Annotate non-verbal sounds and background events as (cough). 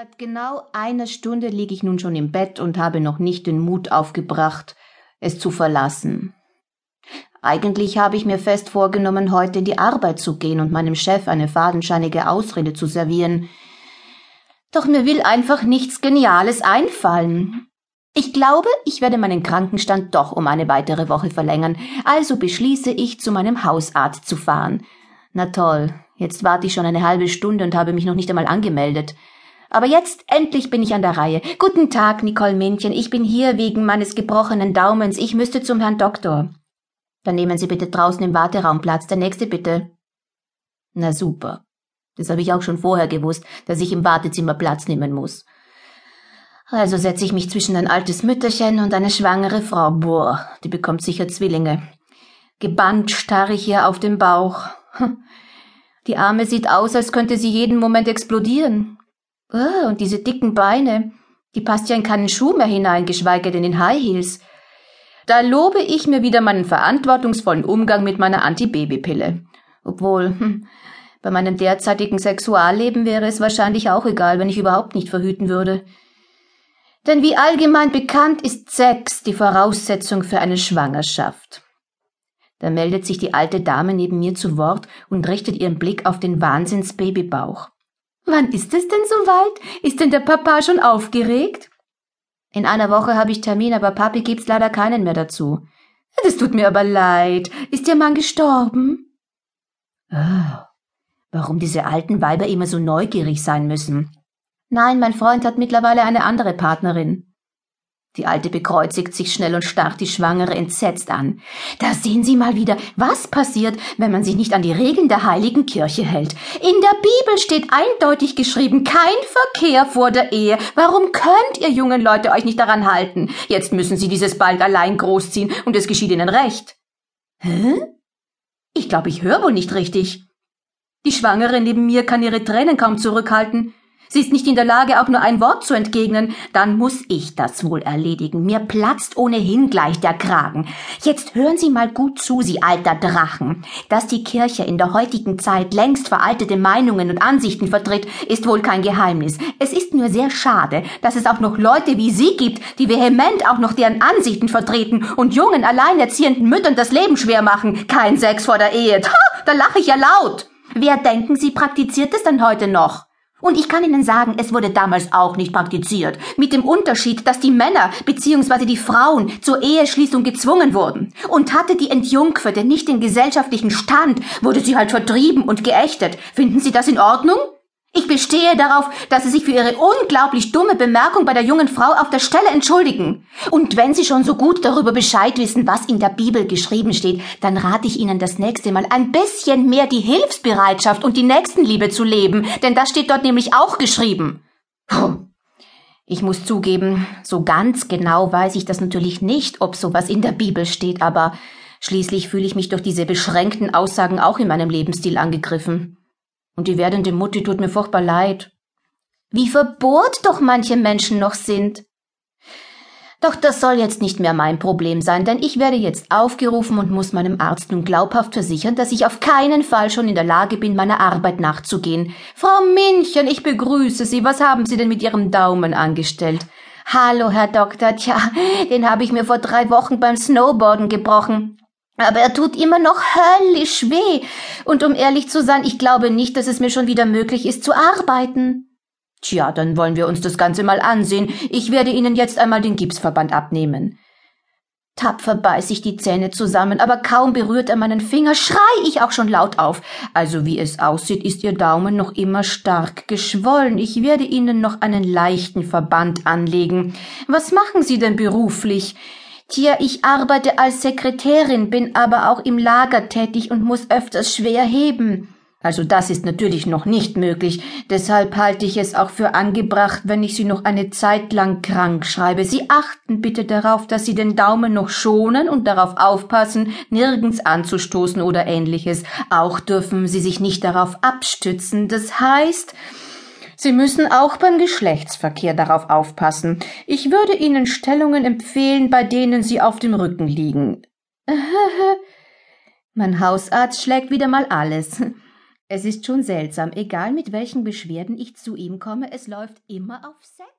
Seit genau einer Stunde liege ich nun schon im Bett und habe noch nicht den Mut aufgebracht, es zu verlassen. Eigentlich habe ich mir fest vorgenommen, heute in die Arbeit zu gehen und meinem Chef eine fadenscheinige Ausrede zu servieren. Doch mir will einfach nichts Geniales einfallen. Ich glaube, ich werde meinen Krankenstand doch um eine weitere Woche verlängern, also beschließe ich, zu meinem Hausarzt zu fahren. Na toll, jetzt warte ich schon eine halbe Stunde und habe mich noch nicht einmal angemeldet. Aber jetzt endlich bin ich an der Reihe. Guten Tag, Nicole Männchen. Ich bin hier wegen meines gebrochenen Daumens. Ich müsste zum Herrn Doktor. Dann nehmen Sie bitte draußen im Warteraum Platz. Der nächste bitte. Na super. Das habe ich auch schon vorher gewusst, dass ich im Wartezimmer Platz nehmen muss. Also setze ich mich zwischen ein altes Mütterchen und eine schwangere Frau. Boah, die bekommt sicher Zwillinge. Gebannt starre ich ihr auf den Bauch. (laughs) Die Arme sieht aus, als könnte sie jeden Moment explodieren. Oh, und diese dicken Beine, die passt ja in keinen Schuh mehr hinein, geschweige denn in High Heels. Da lobe ich mir wieder meinen verantwortungsvollen Umgang mit meiner Antibabypille. Obwohl, hm, bei meinem derzeitigen Sexualleben wäre es wahrscheinlich auch egal, wenn ich überhaupt nicht verhüten würde. Denn wie allgemein bekannt ist Sex die Voraussetzung für eine Schwangerschaft. Da meldet sich die alte Dame neben mir zu Wort und richtet ihren Blick auf den Wahnsinnsbabybauch. Wann ist es denn soweit? Ist denn der Papa schon aufgeregt? In einer Woche habe ich Termin, aber Papi gibt's leider keinen mehr dazu. Das tut mir aber leid. Ist Ihr Mann gestorben? Oh, warum diese alten Weiber immer so neugierig sein müssen. Nein, mein Freund hat mittlerweile eine andere Partnerin. Die Alte bekreuzigt sich schnell und starrt die Schwangere entsetzt an. Da sehen Sie mal wieder, was passiert, wenn man sich nicht an die Regeln der heiligen Kirche hält. In der Bibel steht eindeutig geschrieben, kein Verkehr vor der Ehe. Warum könnt ihr jungen Leute euch nicht daran halten? Jetzt müssen Sie dieses Balg allein großziehen und es geschieht Ihnen recht. Hä? Ich glaube, ich höre wohl nicht richtig. Die Schwangere neben mir kann ihre Tränen kaum zurückhalten. Sie ist nicht in der Lage, auch nur ein Wort zu entgegnen. Dann muss ich das wohl erledigen. Mir platzt ohnehin gleich der Kragen. Jetzt hören Sie mal gut zu, Sie alter Drachen. Dass die Kirche in der heutigen Zeit längst veraltete Meinungen und Ansichten vertritt, ist wohl kein Geheimnis. Es ist nur sehr schade, dass es auch noch Leute wie Sie gibt, die vehement auch noch deren Ansichten vertreten und jungen, alleinerziehenden Müttern das Leben schwer machen. Kein Sex vor der Ehe. Ha, da lache ich ja laut. Wer denken Sie praktiziert es denn heute noch? Und ich kann Ihnen sagen, es wurde damals auch nicht praktiziert, mit dem Unterschied, dass die Männer bzw. die Frauen zur Eheschließung gezwungen wurden. Und hatte die Entjungferte nicht den gesellschaftlichen Stand, wurde sie halt vertrieben und geächtet. Finden Sie das in Ordnung? Ich bestehe darauf, dass Sie sich für Ihre unglaublich dumme Bemerkung bei der jungen Frau auf der Stelle entschuldigen. Und wenn Sie schon so gut darüber Bescheid wissen, was in der Bibel geschrieben steht, dann rate ich Ihnen das nächste Mal ein bisschen mehr die Hilfsbereitschaft und die Nächstenliebe zu leben, denn das steht dort nämlich auch geschrieben. Puh. Ich muss zugeben, so ganz genau weiß ich das natürlich nicht, ob sowas in der Bibel steht, aber schließlich fühle ich mich durch diese beschränkten Aussagen auch in meinem Lebensstil angegriffen. Und die werdende Mutti tut mir furchtbar leid. Wie verbohrt doch manche Menschen noch sind. Doch das soll jetzt nicht mehr mein Problem sein, denn ich werde jetzt aufgerufen und muss meinem Arzt nun glaubhaft versichern, dass ich auf keinen Fall schon in der Lage bin, meiner Arbeit nachzugehen. Frau Minchen, ich begrüße Sie. Was haben Sie denn mit Ihrem Daumen angestellt? Hallo, Herr Doktor. Tja, den habe ich mir vor drei Wochen beim Snowboarden gebrochen. Aber er tut immer noch höllisch weh. Und um ehrlich zu sein, ich glaube nicht, dass es mir schon wieder möglich ist zu arbeiten. Tja, dann wollen wir uns das Ganze mal ansehen. Ich werde Ihnen jetzt einmal den Gipsverband abnehmen. Tapfer beiß ich die Zähne zusammen, aber kaum berührt er meinen Finger, schrei ich auch schon laut auf. Also wie es aussieht, ist Ihr Daumen noch immer stark geschwollen. Ich werde Ihnen noch einen leichten Verband anlegen. Was machen Sie denn beruflich? Tja, ich arbeite als Sekretärin, bin aber auch im Lager tätig und muss öfters schwer heben. Also das ist natürlich noch nicht möglich, deshalb halte ich es auch für angebracht, wenn ich Sie noch eine Zeit lang krank schreibe. Sie achten bitte darauf, dass Sie den Daumen noch schonen und darauf aufpassen, nirgends anzustoßen oder ähnliches. Auch dürfen Sie sich nicht darauf abstützen. Das heißt, Sie müssen auch beim Geschlechtsverkehr darauf aufpassen. Ich würde Ihnen Stellungen empfehlen, bei denen Sie auf dem Rücken liegen. (laughs) mein Hausarzt schlägt wieder mal alles. Es ist schon seltsam, egal mit welchen Beschwerden ich zu ihm komme, es läuft immer auf Sex.